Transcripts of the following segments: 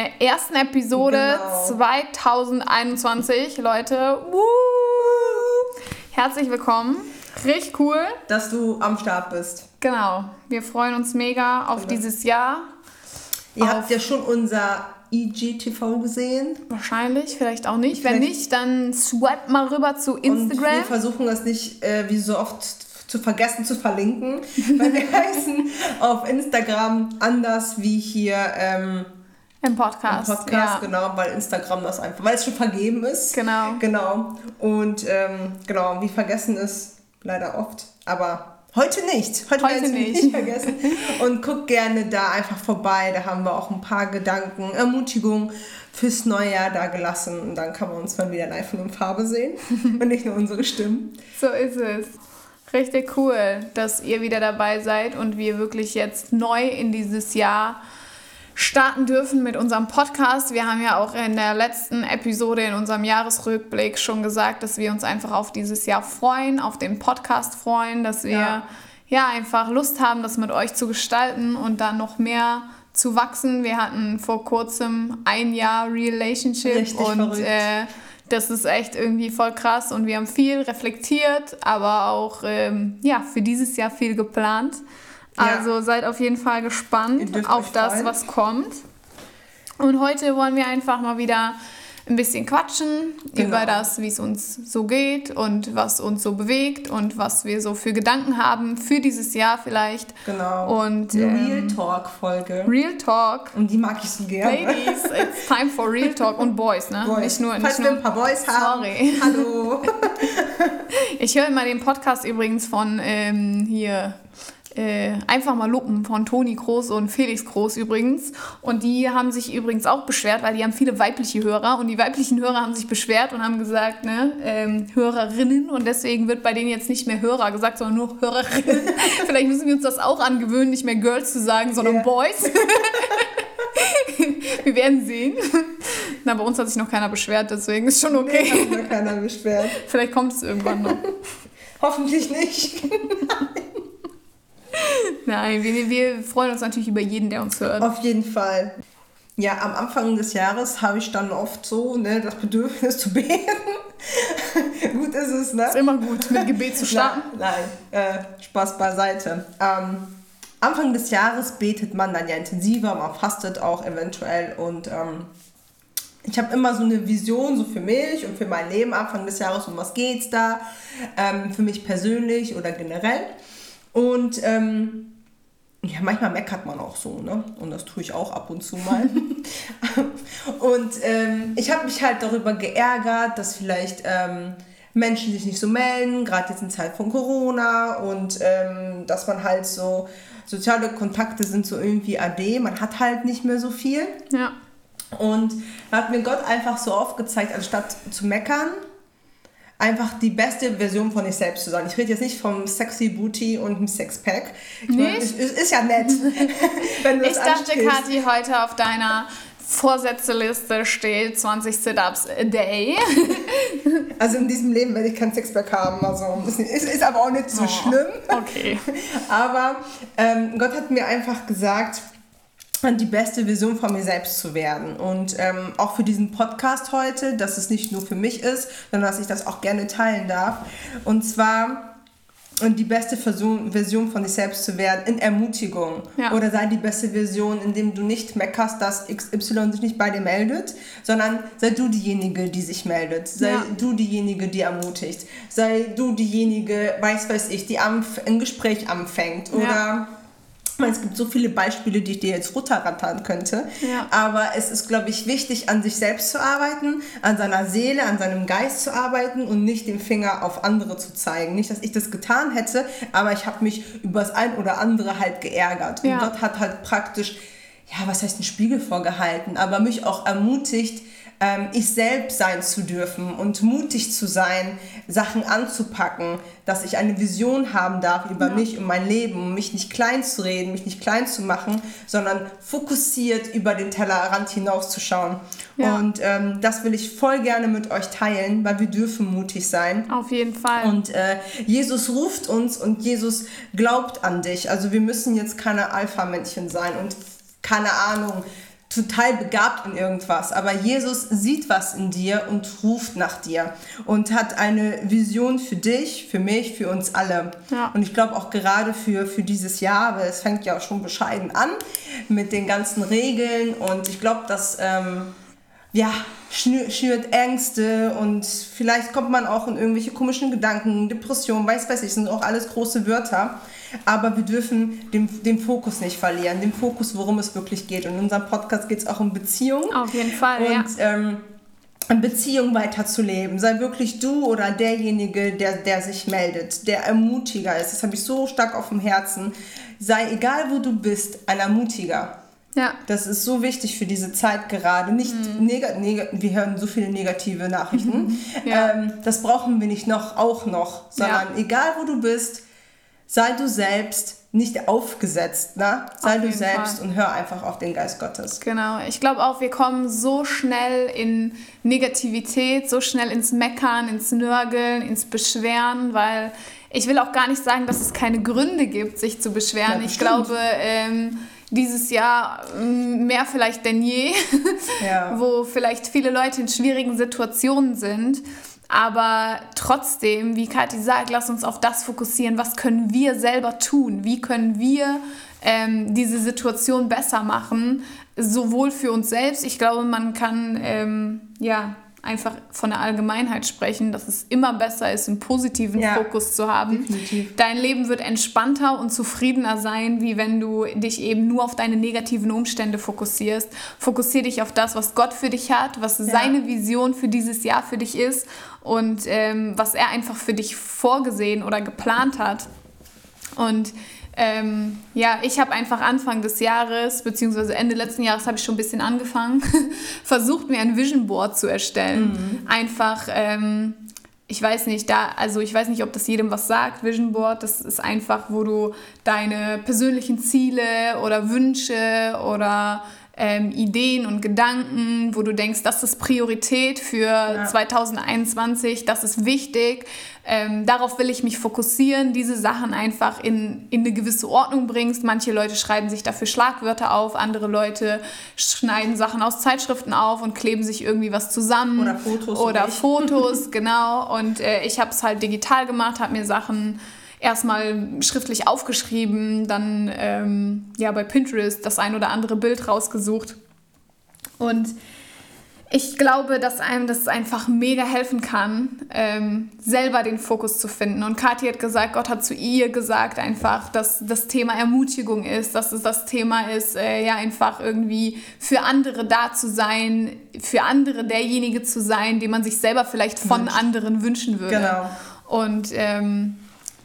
der ersten Episode Genau. 2021. Leute, woo. herzlich willkommen. Richtig cool. Dass du am Start bist. Genau. Wir freuen uns mega auf Genau. dieses Jahr. Ihr Auf- habt ja schon unser IGTV gesehen. Wahrscheinlich, vielleicht auch nicht. Wenn Vielleicht- nicht, dann swipe mal rüber zu Und wir Instagram. versuchen das nicht, äh, wie so oft, zu vergessen zu verlinken. weil wir heißen auf Instagram anders wie hier ähm, Im im Podcast. Podcast. ja. Genau, weil Instagram das einfach, weil es schon vergeben ist. Genau. Genau. Und ähm, genau, wie vergessen ist leider oft. Aber heute nicht. Heute, Heute nicht. nicht vergessen. Und guck gerne da einfach vorbei. Da haben wir auch ein paar Gedanken, Ermutigungen fürs neue Jahr da gelassen. Und dann kann man uns mal wieder live und in Farbe sehen. und nicht nur unsere Stimmen. So ist es. Richtig cool, dass ihr wieder dabei seid und wir wirklich jetzt neu in dieses Jahr starten dürfen mit unserem Podcast. Wir haben ja auch in der letzten Episode in unserem Jahresrückblick schon gesagt, dass wir uns einfach auf dieses Jahr freuen, auf den Podcast freuen, dass wir ja, Ja. einfach Lust haben, das mit euch zu gestalten und dann noch mehr zu wachsen. Wir hatten vor kurzem ein Jahr Relationship Richtig und äh, das ist echt irgendwie voll krass und wir haben viel reflektiert, aber auch ähm, ja, für dieses Jahr viel geplant. Ja. Also seid auf jeden Fall gespannt auf das, freuen. was kommt. Und heute wollen wir einfach mal wieder ein bisschen quatschen Genau. über das, wie es uns so geht und was uns so bewegt und was wir so für Gedanken haben für dieses Jahr vielleicht. Genau. Und ähm, Real Talk-Folge. Real Talk. Und die mag ich so gerne. Ladies, it's time for Real Talk und Boys, ne? Boys. Nicht nur, Falls nicht wir nur ein paar Boys haben. Sorry. Hallo. Ich höre immer den Podcast übrigens von ähm, hier. Äh, einfach mal Luppen von Toni Groß und Felix Groß übrigens. Und die haben sich übrigens auch beschwert, weil die haben viele weibliche Hörer. Und die weiblichen Hörer haben sich beschwert und haben gesagt, ne, ähm, Hörerinnen. Und deswegen wird bei denen jetzt nicht mehr Hörer gesagt, sondern nur Hörerinnen. Vielleicht müssen wir uns das auch angewöhnen, nicht mehr Girls zu sagen, sondern Ja. Boys. wir werden sehen. Na, bei uns hat sich noch keiner beschwert, deswegen ist schon okay. Hat mir keiner beschwert. Vielleicht kommt es irgendwann noch. Hoffentlich nicht. Nein, wir, wir freuen uns natürlich über jeden, der uns hört. Auf jeden Fall. Ja, am Anfang des Jahres habe ich dann oft so ne, das Bedürfnis zu beten. Gut ist es, ne? Ist immer gut, mit Gebet zu starten. Nein, nein äh, Spaß beiseite. Ähm, Anfang des Jahres betet man dann ja intensiver, man fastet auch eventuell und ähm, ich habe immer so eine Vision so für mich und für mein Leben Anfang des Jahres, um was geht's da, ähm, für mich persönlich oder generell. Und ähm, ja, manchmal meckert man auch so, ne? Und das tue ich auch ab und zu mal. und ähm, ich habe mich halt darüber geärgert, dass vielleicht ähm, Menschen sich nicht so melden, gerade jetzt in Zeit von Corona und ähm, dass man halt so, soziale Kontakte sind so irgendwie AD, man hat halt nicht mehr so viel. Ja. Und da hat mir Gott einfach so aufgezeigt, anstatt zu meckern, einfach die beste Version von sich selbst zu sein. Ich rede jetzt nicht vom sexy Booty und dem Sixpack. Meine, Nicht? es ist ja nett, wenn du Ich dachte. Kathi, heute auf deiner Vorsätzeliste steht 20 Sit-Ups a day. Also in diesem Leben werde ich kein Sixpack haben. Also es ist, ist aber auch nicht so Oh. schlimm. Okay. Aber ähm, Gott hat mir einfach gesagt, die beste Version von mir selbst zu werden. Und ähm, auch für diesen Podcast heute, dass es nicht nur für mich ist, sondern dass ich das auch gerne teilen darf. Und zwar und die beste Version, Version von sich selbst zu werden in Ermutigung. Ja. Oder sei die beste Version, indem du nicht meckerst, dass XY sich nicht bei dir meldet, sondern sei du diejenige, die sich meldet. Sei Ja. du diejenige, die ermutigt. Sei du diejenige, weiß weiß ich, die am, ein Gespräch anfängt. Oder Ja. Meine, es gibt so viele Beispiele, die ich dir jetzt runterrattern könnte. Ja. Aber es ist, glaube ich, wichtig, an sich selbst zu arbeiten, an seiner Seele, an seinem Geist zu arbeiten und nicht den Finger auf andere zu zeigen. Nicht, dass ich das getan hätte, aber ich habe mich über das ein oder andere halt geärgert. Ja. Und Gott hat halt praktisch, ja, was heißt ein Spiegel vorgehalten, aber mich auch ermutigt, ähm, ich selbst sein zu dürfen und mutig zu sein, Sachen anzupacken, dass ich eine Vision haben darf über ja. mich und mein Leben, mich nicht klein zu reden, mich nicht klein zu machen, sondern fokussiert über den Tellerrand hinauszuschauen. Ja. Und ähm, das will ich voll gerne mit euch teilen, weil wir dürfen mutig sein. Auf jeden Fall. Und äh, Jesus ruft uns und Jesus glaubt an dich. Also wir müssen jetzt keine Alpha-Männchen sein und keine Ahnung, total begabt in irgendwas, aber Jesus sieht was in dir und ruft nach dir und hat eine Vision für dich, für mich, für uns alle. Ja. Und ich glaube auch gerade für, für dieses Jahr, weil es fängt ja auch schon bescheiden an mit den ganzen Regeln und ich glaube, dass ähm, ja, schürt Ängste und vielleicht kommt man auch in irgendwelche komischen Gedanken, Depressionen, weiß weiß ich, sind auch alles große Wörter. Aber wir dürfen den, den Fokus nicht verlieren, den Fokus, worum es wirklich geht. Und in unserem Podcast geht es auch um Beziehungen. Auf jeden Fall, und, ja. Ähm, Beziehung weiterzuleben. Sei wirklich du oder derjenige, der, der sich meldet, der Ermutiger ist. Das habe ich so stark auf dem Herzen. Sei, egal wo du bist, ein Ermutiger. Ja. Das ist so wichtig für diese Zeit gerade. Nicht mhm. wir hören so viele negative Nachrichten. Mhm. Ja. Ähm, das brauchen wir nicht noch, auch noch, sondern ja. egal wo du bist, sei du selbst, nicht aufgesetzt, ne? Sei auf du selbst Fall. und hör einfach auf den Geist Gottes. Genau. Ich glaube auch, wir kommen so schnell in Negativität, so schnell ins Meckern, ins Nörgeln, ins Beschweren, weil ich will auch gar nicht sagen, dass es keine Gründe gibt, sich zu beschweren. Ja, ich glaube, ähm, dieses Jahr mm, mehr vielleicht denn je, ja. wo vielleicht viele Leute in schwierigen Situationen sind. Aber trotzdem, wie Kathi sagt, lass uns auf das fokussieren, was können wir selber tun, wie können wir ähm, diese Situation besser machen, sowohl für uns selbst. Ich glaube, man kann ähm, ja einfach von der Allgemeinheit sprechen, dass es immer besser ist, einen positiven ja, Fokus zu haben. Definitiv. Dein Leben wird entspannter und zufriedener sein, wie wenn du dich eben nur auf deine negativen Umstände fokussierst. Fokussier dich auf das, was Gott für dich hat, was ja. seine Vision für dieses Jahr für dich ist und ähm, was er einfach für dich vorgesehen oder geplant hat. Und ähm, ja, ich habe einfach Anfang des Jahres, beziehungsweise Ende letzten Jahres habe ich schon ein bisschen angefangen, versucht mir ein Vision Board zu erstellen. Mhm. Einfach, ähm, ich weiß nicht, da, also ich weiß nicht, ob das jedem was sagt, Vision Board, das ist einfach, wo du deine persönlichen Ziele oder Wünsche oder ähm, Ideen und Gedanken, wo du denkst, das ist Priorität für ja. 2021, das ist wichtig, ähm, darauf will ich mich fokussieren, diese Sachen einfach in, in eine gewisse Ordnung bringst. Manche Leute schreiben sich dafür Schlagwörter auf, andere Leute schneiden Sachen aus Zeitschriften auf und kleben sich irgendwie was zusammen. Oder Fotos. Oder Fotos, genau. Und äh, ich habe es halt digital gemacht, habe mir Sachen erstmal schriftlich aufgeschrieben, dann ähm, ja bei Pinterest das ein oder andere Bild rausgesucht. Und ich glaube, dass einem das einfach mega helfen kann, ähm, selber den Fokus zu finden. Und Kathi hat gesagt, Gott hat zu ihr gesagt einfach, dass das Thema Ermutigung ist, dass es das Thema ist, äh, ja einfach irgendwie für andere da zu sein, für andere derjenige zu sein, den man sich selber vielleicht von Wünscht. anderen wünschen würde. Genau. Und ähm,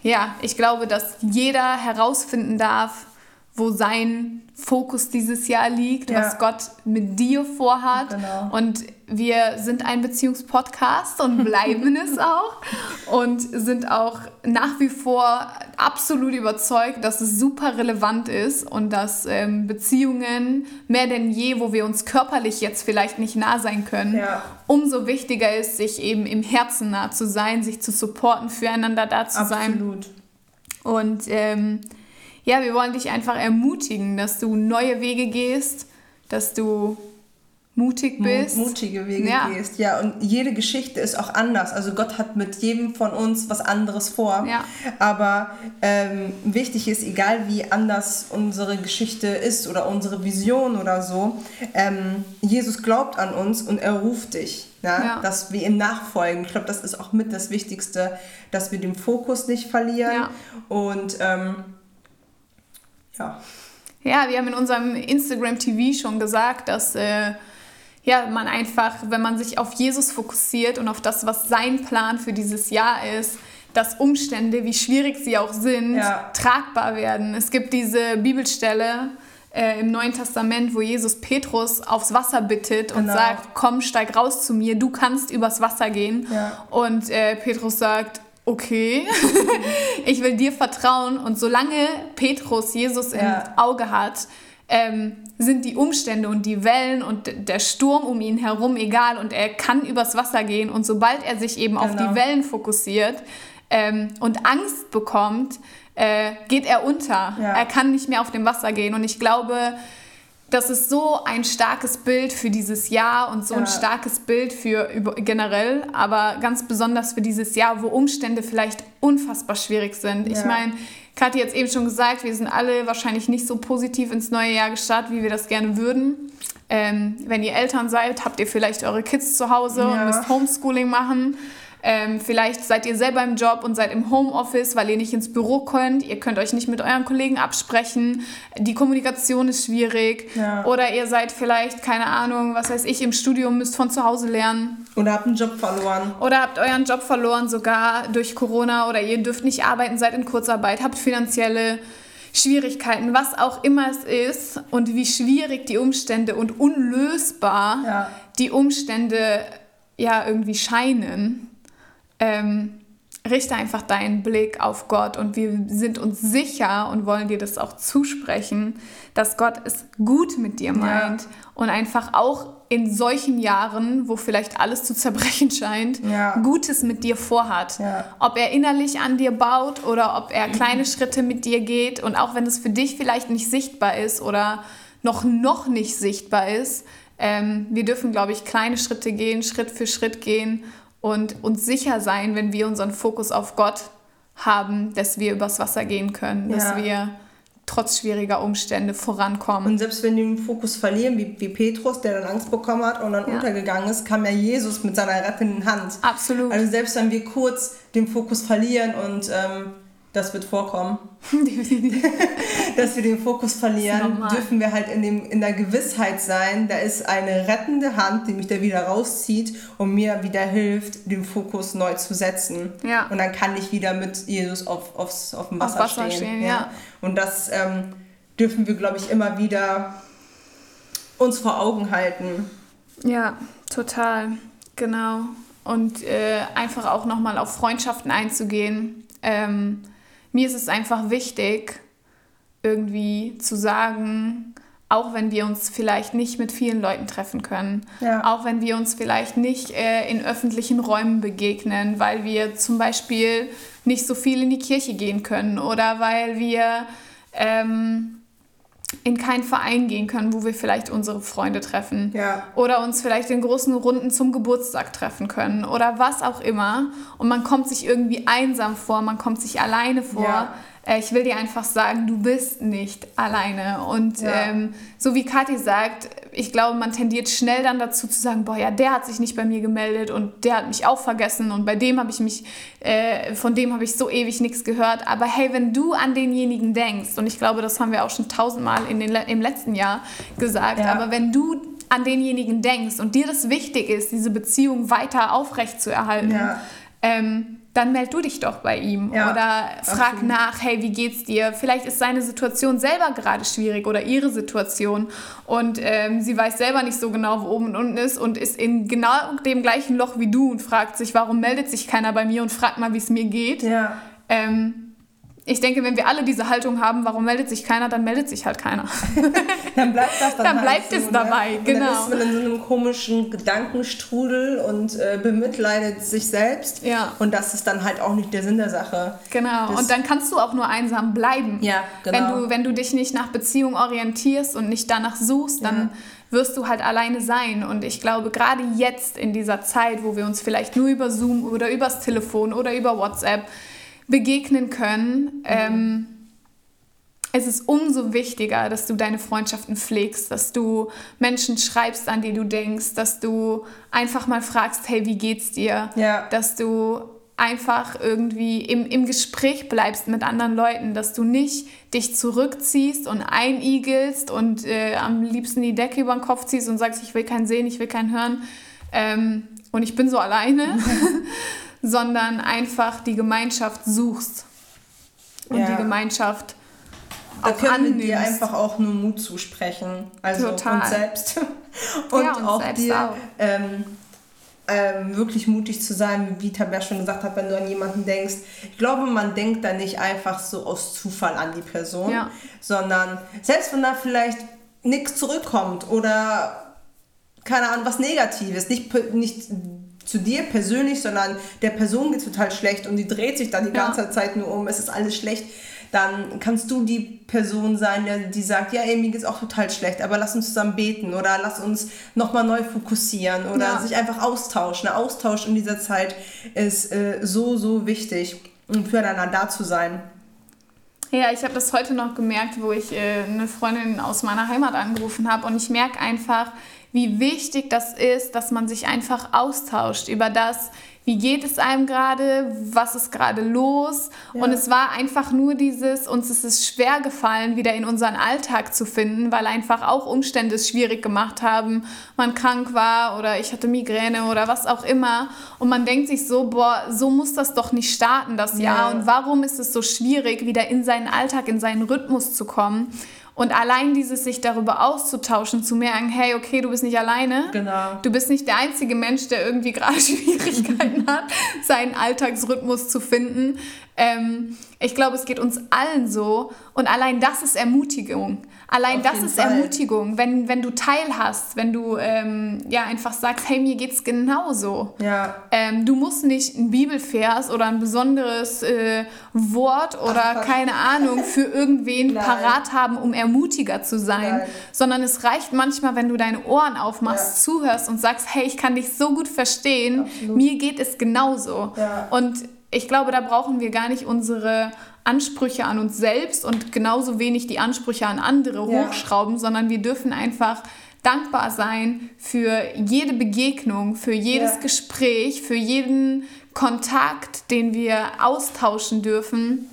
ja, ich glaube, dass jeder herausfinden darf, wo sein Fokus dieses Jahr liegt, ja. was Gott mit dir vorhat. Genau. Und wir sind ein Beziehungspodcast und bleiben es auch und sind auch nach wie vor absolut überzeugt, dass es super relevant ist und dass ähm, Beziehungen mehr denn je, wo wir uns körperlich jetzt vielleicht nicht nah sein können, ja. umso wichtiger ist, sich eben im Herzen nah zu sein, sich zu supporten, füreinander da zu absolut. sein. Absolut. Und ähm, ja, wir wollen dich einfach ermutigen, dass du neue Wege gehst, dass du mutig bist. Mutige Wege ja. gehst, ja. Und jede Geschichte ist auch anders. Also Gott hat mit jedem von uns was anderes vor. Ja. Aber ähm, wichtig ist, egal wie anders unsere Geschichte ist oder unsere Vision oder so, ähm, Jesus glaubt an uns und er ruft dich. Ja, ja. dass wir ihm nachfolgen. Ich glaube, das ist auch mit das Wichtigste, dass wir den Fokus nicht verlieren ja. und ähm, ja. Ja, wir haben in unserem Instagram TV schon gesagt, dass äh, ja, man einfach, wenn man sich auf Jesus fokussiert und auf das, was sein Plan für dieses Jahr ist, dass Umstände, wie schwierig sie auch sind, ja. tragbar werden. Es gibt diese Bibelstelle, äh, im Neuen Testament, wo Jesus Petrus aufs Wasser bittet und Genau. sagt, komm, steig raus zu mir, du kannst übers Wasser gehen. Ja. Und äh, Petrus sagt, okay, ich will dir vertrauen. Und solange Petrus Jesus Ja. im Auge hat, ähm, sind die Umstände und die Wellen und der Sturm um ihn herum egal und er kann übers Wasser gehen und sobald er sich eben auf Genau. die Wellen fokussiert ähm, und Angst bekommt, äh, geht er unter. Ja. Er kann nicht mehr auf dem Wasser gehen und ich glaube, das ist so ein starkes Bild für dieses Jahr und so ein Ja. starkes Bild für generell, aber ganz besonders für dieses Jahr, wo Umstände vielleicht unfassbar schwierig sind. Ich Ja. meine, Kathi hat es eben schon gesagt, wir sind alle wahrscheinlich nicht so positiv ins neue Jahr gestartet, wie wir das gerne würden. Ähm, wenn ihr Eltern seid, habt ihr vielleicht eure Kids zu Hause und Ja. müsst Homeschooling machen. Ähm, vielleicht seid ihr selber im Job und seid im Homeoffice, weil ihr nicht ins Büro könnt. Ihr könnt euch nicht mit euren Kollegen absprechen. Die Kommunikation ist schwierig. Ja. Oder ihr seid vielleicht, keine Ahnung, was weiß ich, im Studium, müsst von zu Hause lernen. Oder habt einen Job verloren. Oder habt euren Job verloren, sogar durch Corona. Oder ihr dürft nicht arbeiten, seid in Kurzarbeit, habt finanzielle Schwierigkeiten, was auch immer es ist. Und wie schwierig die Umstände und unlösbar Ja. die Umstände ja irgendwie scheinen, ähm, richte einfach deinen Blick auf Gott und wir sind uns sicher und wollen dir das auch zusprechen, dass Gott es gut mit dir meint und einfach auch in solchen Jahren, wo vielleicht alles zu zerbrechen scheint, Ja. Gutes mit dir vorhat. Ja. Ob er innerlich an dir baut oder ob er kleine Schritte mit dir geht und auch wenn es für dich vielleicht nicht sichtbar ist oder noch, noch nicht sichtbar ist, ähm, wir dürfen, glaube ich, kleine Schritte gehen, Schritt für Schritt gehen und uns sicher sein, wenn wir unseren Fokus auf Gott haben, dass wir übers Wasser gehen können, dass Ja. wir trotz schwieriger Umstände vorankommen. Und selbst wenn wir den Fokus verlieren, wie, wie Petrus, der dann Angst bekommen hat und dann Ja. untergegangen ist, kam ja Jesus mit seiner rettenden Hand. Absolut. Also selbst wenn wir kurz den Fokus verlieren und ähm, das wird vorkommen, dass wir den Fokus verlieren, dürfen wir halt in, dem, in der Gewissheit sein, da ist eine rettende Hand, die mich da wieder rauszieht und mir wieder hilft, den Fokus neu zu setzen. Ja. Und dann kann ich wieder mit Jesus auf, aufs, auf dem Auf Wasser, Wasser stehen. stehen, ja. Und das ähm, dürfen wir, glaube ich, immer wieder uns vor Augen halten. Ja, total, genau. Und äh, einfach auch nochmal auf Freundschaften einzugehen. Ähm, mir ist es einfach wichtig, irgendwie zu sagen, auch wenn wir uns vielleicht nicht mit vielen Leuten treffen können, Ja. auch wenn wir uns vielleicht nicht äh, in öffentlichen Räumen begegnen, weil wir zum Beispiel nicht so viel in die Kirche gehen können oder weil wir ähm, in keinen Verein gehen können, wo wir vielleicht unsere Freunde treffen. Ja. Oder uns vielleicht in großen Runden zum Geburtstag treffen können oder was auch immer. Und man kommt sich irgendwie einsam vor, man kommt sich alleine vor. Ja. Äh, Ich will dir einfach sagen, du bist nicht alleine. Und Ja. ähm, so wie Kathi sagt, ich glaube, man tendiert schnell dann dazu zu sagen, boah, ja, der hat sich nicht bei mir gemeldet und der hat mich auch vergessen und bei dem habe ich mich, äh, von dem habe ich so ewig nichts gehört. Aber hey, wenn du an denjenigen denkst, und ich glaube, das haben wir auch schon tausendmal in den, im letzten Jahr gesagt, Ja. aber wenn du an denjenigen denkst und dir das wichtig ist, diese Beziehung weiter aufrecht zu erhalten, Ja. ähm, dann meld du dich doch bei ihm Ja, oder frag absolut. nach, hey, wie geht's dir? Vielleicht ist seine Situation selber gerade schwierig oder ihre Situation und ähm, sie weiß selber nicht so genau, wo oben und unten ist und ist in genau dem gleichen Loch wie du und fragt sich, warum meldet sich keiner bei mir und fragt mal, wie es mir geht. Ja. Ähm, ich denke, wenn wir alle diese Haltung haben, warum meldet sich keiner, dann meldet sich halt keiner. Dann bleibt das dann, Dann bleibt so, es dabei, ne? Und genau. Dann ist man in so einem komischen Gedankenstrudel und äh, bemitleidet sich selbst. Ja. Und das ist dann halt auch nicht der Sinn der Sache. Genau. Das- und dann kannst du auch nur einsam bleiben. Ja, genau. Wenn du, wenn du dich nicht nach Beziehung orientierst und nicht danach suchst, dann wirst du halt alleine sein. Und ich glaube, gerade jetzt in dieser Zeit, wo wir uns vielleicht nur über Zoom oder übers Telefon oder über WhatsApp begegnen können, ähm, es ist umso wichtiger, dass du deine Freundschaften pflegst, dass du Menschen schreibst, an die du denkst, dass du einfach mal fragst, hey, wie geht's dir? Ja. Dass du einfach irgendwie im, im Gespräch bleibst mit anderen Leuten, dass du nicht dich zurückziehst und einigelst und äh, am liebsten die Decke über den Kopf ziehst und sagst, ich will keinen sehen, ich will keinen hören ähm, und ich bin so alleine, sondern einfach die Gemeinschaft suchst und Ja. die Gemeinschaft da auch können annimmst. wir dir einfach auch nur Mut zusprechen. Also Total. uns selbst. und, ja, auch selbst dir auch. Ähm, ähm, wirklich mutig zu sein, wie Tabea schon gesagt hat, wenn du an jemanden denkst. Ich glaube, man denkt da nicht einfach so aus Zufall an die Person, ja. sondern selbst wenn da vielleicht nichts zurückkommt oder keine Ahnung, was Negatives, nicht, nicht zu dir persönlich, sondern der Person geht total schlecht und die dreht sich dann die ganze ja. Zeit nur um, es ist alles schlecht dann kannst du die Person sein, die sagt, ja, ey, mir geht's auch total schlecht, aber lass uns zusammen beten oder lass uns nochmal neu fokussieren oder ja. sich einfach austauschen. Der Austausch in dieser Zeit ist äh, so, so wichtig, um füreinander da zu sein. Ja, ich habe das heute noch gemerkt, wo ich äh, eine Freundin aus meiner Heimat angerufen habe und ich merke einfach, wie wichtig das ist, dass man sich einfach austauscht über das, wie geht es einem gerade, was ist gerade los. Ja. Und es war einfach nur dieses, uns ist es schwer gefallen, wieder in unseren Alltag zu finden, weil einfach auch Umstände es schwierig gemacht haben. Man krank war oder ich hatte Migräne oder was auch immer. Und man denkt sich so, boah, so muss das doch nicht starten, das ja. Jahr. Und warum ist es so schwierig, wieder in seinen Alltag, in seinen Rhythmus zu kommen? Und allein dieses sich darüber auszutauschen, zu merken, hey, okay, du bist nicht alleine. Genau. Du bist nicht der einzige Mensch, der irgendwie gerade Schwierigkeiten hat, seinen Alltagsrhythmus zu finden. Ähm, ich glaube, es geht uns allen so. Und allein das ist Ermutigung. Allein das ist Fall. Ermutigung, wenn, wenn du teilhast, wenn du ähm, ja einfach sagst, hey, mir geht's genauso. Ja. Ähm, du musst nicht ein Bibelvers oder ein besonderes äh, Wort oder Ach, keine Ahnung für irgendwen parat haben, um Ermutiger zu sein, Nein. sondern es reicht manchmal, wenn du deine Ohren aufmachst, ja. zuhörst und sagst, hey, ich kann dich so gut verstehen, Absolut. mir geht es genauso. Ja. Und ich glaube, da brauchen wir gar nicht unsere Ansprüche an uns selbst und genauso wenig die Ansprüche an andere ja. hochschrauben, sondern wir dürfen einfach dankbar sein für jede Begegnung, für jedes ja. Gespräch, für jeden Kontakt, den wir austauschen dürfen,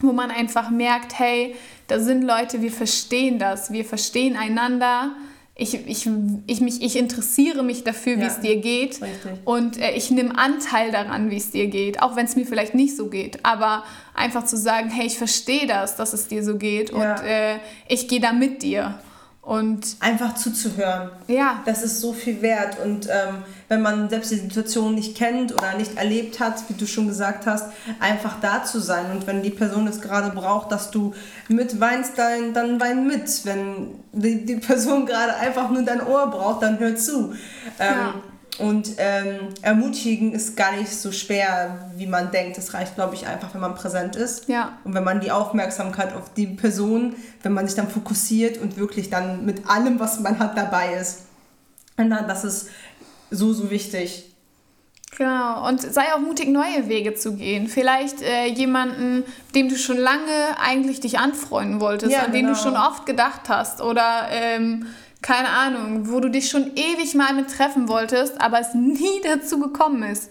wo man einfach merkt, hey, da sind Leute, wir verstehen das, wir verstehen einander ich, ich, ich, mich, ich interessiere mich dafür, wie ja, es dir geht. Richtig. Und äh, ich nehme Anteil daran, wie es dir geht, auch wenn es mir vielleicht nicht so geht. Aber einfach zu sagen, hey, ich verstehe das, dass es dir so geht ja. und äh, ich gehe da mit dir. Und einfach zuzuhören. Ja. Das ist so viel wert. Und ähm, wenn man selbst die Situation nicht kennt oder nicht erlebt hat, wie du schon gesagt hast, einfach da zu sein. Und wenn die Person es gerade braucht, dass du mit weinst, dann, dann wein mit. Wenn die, die Person gerade einfach nur dein Ohr braucht, dann hör zu. Ähm, ja. Und ähm, ermutigen ist gar nicht so schwer, wie man denkt. Es reicht, glaube ich, einfach, wenn man präsent ist. Ja. Und wenn man die Aufmerksamkeit auf die Person, wenn man sich dann fokussiert und wirklich dann mit allem, was man hat, dabei ist. Und dann, das ist so, so wichtig. Genau, und sei auch mutig, neue Wege zu gehen. Vielleicht äh, jemanden, dem du schon lange eigentlich dich anfreunden wolltest, ja, an den du genau. schon oft gedacht hast. Oder ähm, keine Ahnung, wo du dich schon ewig mal mit treffen wolltest, aber es nie dazu gekommen ist.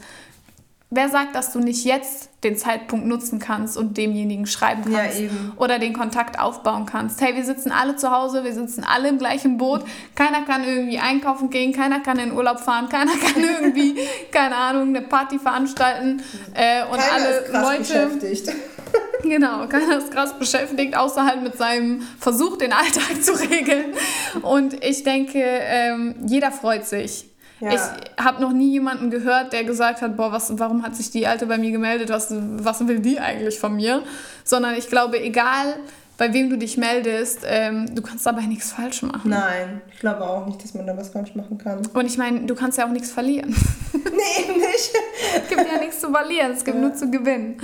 Wer sagt, dass du nicht jetzt den Zeitpunkt nutzen kannst und demjenigen schreiben kannst ja, oder den Kontakt aufbauen kannst? Hey, wir sitzen alle zu Hause, wir sitzen alle im gleichen Boot. Keiner kann irgendwie einkaufen gehen, keiner kann in Urlaub fahren, keiner kann irgendwie, keine Ahnung, eine Party veranstalten. Äh, und keiner alle Leute. Genau, keiner ist krass beschäftigt, außer halt mit seinem Versuch, den Alltag zu regeln. Und ich denke, ähm, jeder freut sich. Ja. Ich habe noch nie jemanden gehört, der gesagt hat, boah, was, warum hat sich die Alte bei mir gemeldet, was, was will die eigentlich von mir? Sondern ich glaube, egal bei wem du dich meldest, ähm, du kannst dabei nichts falsch machen. Nein, ich glaube auch nicht, dass man da was falsch machen kann. Und ich meine, du kannst ja auch nichts verlieren. Nee, nicht. es gibt ja nichts zu verlieren, es gibt ja. nur zu gewinnen.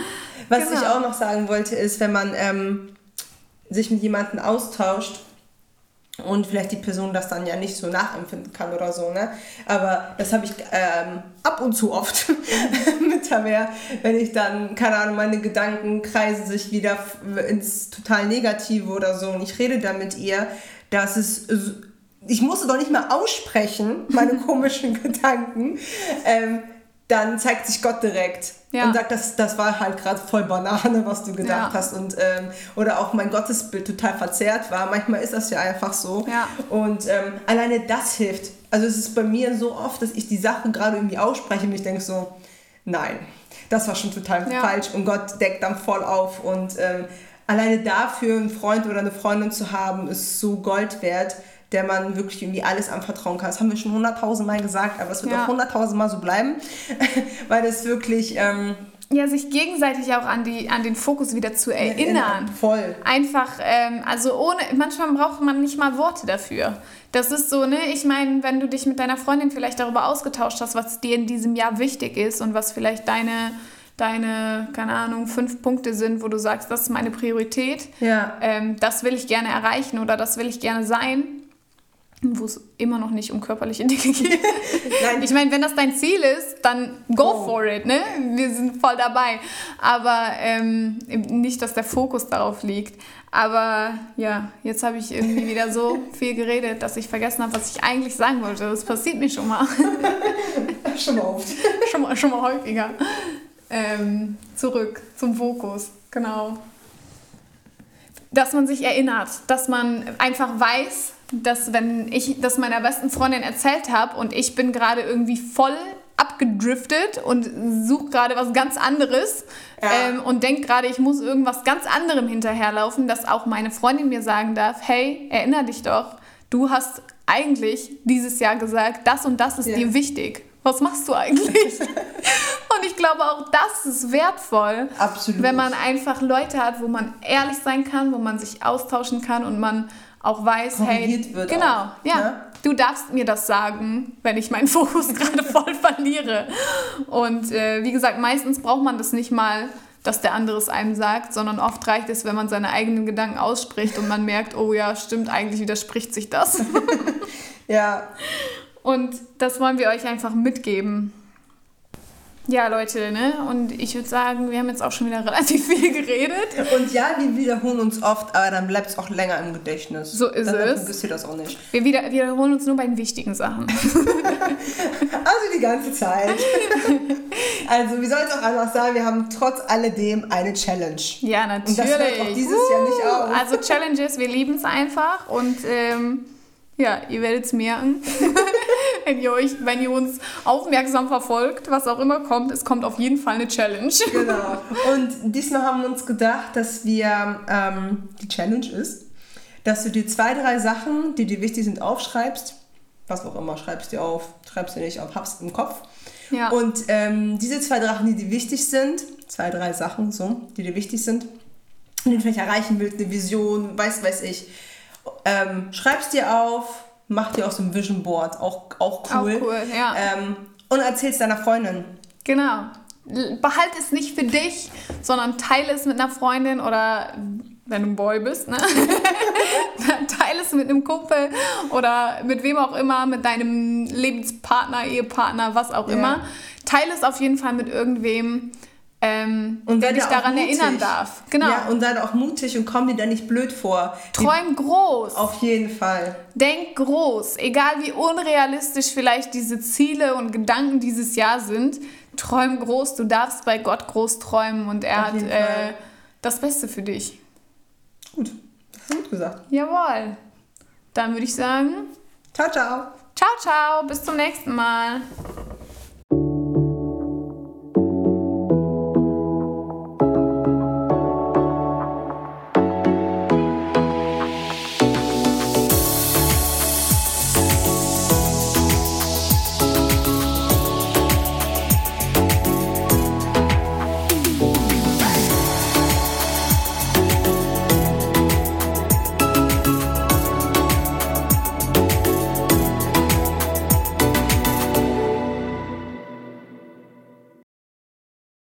Was genau. ich auch noch sagen wollte, ist, wenn man ähm, sich mit jemandem austauscht, und vielleicht die Person das dann ja nicht so nachempfinden kann oder so, ne? Aber das habe ich ähm, ab und zu oft mit Tamer, wenn ich dann, keine Ahnung, meine Gedanken kreisen sich wieder ins total Negative oder so und ich rede dann mit ihr, dass es, ich musste doch nicht mal aussprechen, meine komischen Gedanken, ähm, dann zeigt sich Gott direkt ja. und sagt, das, das war halt gerade voll Banane, was du gedacht ja. hast. Und, ähm, oder auch mein Gottesbild total verzerrt war. Manchmal ist das ja einfach so. Ja. Und ähm, alleine das hilft. Also es ist bei mir so oft, dass ich die Sachen gerade irgendwie ausspreche und ich denke so, nein, das war schon total falsch. Und Gott deckt dann voll auf und ähm, alleine dafür einen Freund oder eine Freundin zu haben, ist so Gold wert, der man wirklich irgendwie alles anvertrauen kann. Das haben wir schon hunderttausend Mal gesagt, aber es wird Ja. auch hunderttausend Mal so bleiben, weil das wirklich ähm, Ja, sich gegenseitig auch an, die, an den Fokus wieder zu erinnern. Voll. Einfach, ähm, also ohne, manchmal braucht man nicht mal Worte dafür. Das ist so, ne, ich meine, wenn du dich mit deiner Freundin vielleicht darüber ausgetauscht hast, was dir in diesem Jahr wichtig ist und was vielleicht deine, deine, keine Ahnung, fünf Punkte sind, wo du sagst, das ist meine Priorität, Ja. ähm, das will ich gerne erreichen oder das will ich gerne sein, wo es immer noch nicht um körperliche Dinge geht. Nein, Ich meine, wenn das dein Ziel ist, dann go Oh. for it, ne? Wir sind voll dabei. Aber ähm, nicht, dass der Fokus darauf liegt. Aber ja, jetzt habe ich irgendwie wieder so viel geredet, dass ich vergessen habe, was ich eigentlich sagen wollte. Das passiert mir schon mal. schon mal oft. schon, mal schon mal häufiger. Ähm, zurück zum Fokus, genau. Dass man sich erinnert, dass man einfach weiß, dass wenn ich das meiner besten Freundin erzählt habe und ich bin gerade irgendwie voll abgedriftet und suche gerade was ganz anderes Ja. ähm, und denke gerade, ich muss irgendwas ganz anderem hinterherlaufen, dass auch meine Freundin mir sagen darf, hey, erinner dich doch, du hast eigentlich dieses Jahr gesagt, das und das ist Ja. dir wichtig. Was machst du eigentlich? und ich glaube, auch das ist wertvoll, Absolut. wenn man einfach Leute hat, wo man ehrlich sein kann, wo man sich austauschen kann und man auch weiß, hey, wird genau, auch, ja, ne? du darfst mir das sagen, wenn ich meinen Fokus gerade voll verliere. Und äh, wie gesagt, meistens braucht man das nicht mal, dass der andere es einem sagt, sondern oft reicht es, wenn man seine eigenen Gedanken ausspricht und man merkt, oh ja, stimmt, eigentlich widerspricht sich das. Ja, Und das wollen wir euch einfach mitgeben. Ja, Leute, ne? Und ich würde sagen, wir haben jetzt auch schon wieder relativ viel geredet. und ja, wir wiederholen uns oft, aber dann bleibt es auch länger im Gedächtnis. So ist dann es. vergisst ihr das auch nicht. Wir wieder, wiederholen uns nur bei den wichtigen Sachen. Also die ganze Zeit. also, wie soll es auch anders sein? Wir haben trotz alledem eine Challenge. Ja, natürlich. Und das hört auch dieses Jahr nicht auf. Also Challenges, wir lieben es einfach und ähm, ja, ihr werdet es merken, wenn ihr, euch, wenn ihr uns aufmerksam verfolgt, was auch immer kommt, es kommt auf jeden Fall eine Challenge. Genau. Und diesmal haben wir uns gedacht, dass wir, ähm, die Challenge ist, dass du dir zwei, drei Sachen, die dir wichtig sind, aufschreibst. Was auch immer, schreibst dir auf, schreibst dir nicht auf, hab's im Kopf. Ja. Und ähm, diese zwei Sachen, die dir wichtig sind, zwei, drei Sachen, so, die dir wichtig sind, die du vielleicht erreichen willst, eine Vision, weiß, weiß ich, ähm, schreibst dir auf, mach dir aus dem Vision Board, auch, auch cool. Auch cool, ja. Ähm, und erzählst deiner Freundin. Genau. Behalte es nicht für dich, sondern teile es mit einer Freundin oder wenn du ein Boy bist, ne? teile es mit einem Kumpel oder mit wem auch immer, mit deinem Lebenspartner, Ehepartner, was auch Ja. immer. Teile es auf jeden Fall mit irgendwem, ähm, Und sei dich daran mutig. erinnern darf. Genau. Ja, und sei da auch mutig und komm dir da nicht blöd vor. Träum groß. Auf jeden Fall. Denk groß, egal wie unrealistisch vielleicht diese Ziele und Gedanken dieses Jahr sind, träum groß, du darfst bei Gott groß träumen und er Auf hat äh, das Beste für dich. Gut. Das hast du gut gesagt. Jawohl. Dann würde ich sagen, Ciao, ciao. ciao, ciao, bis zum nächsten Mal.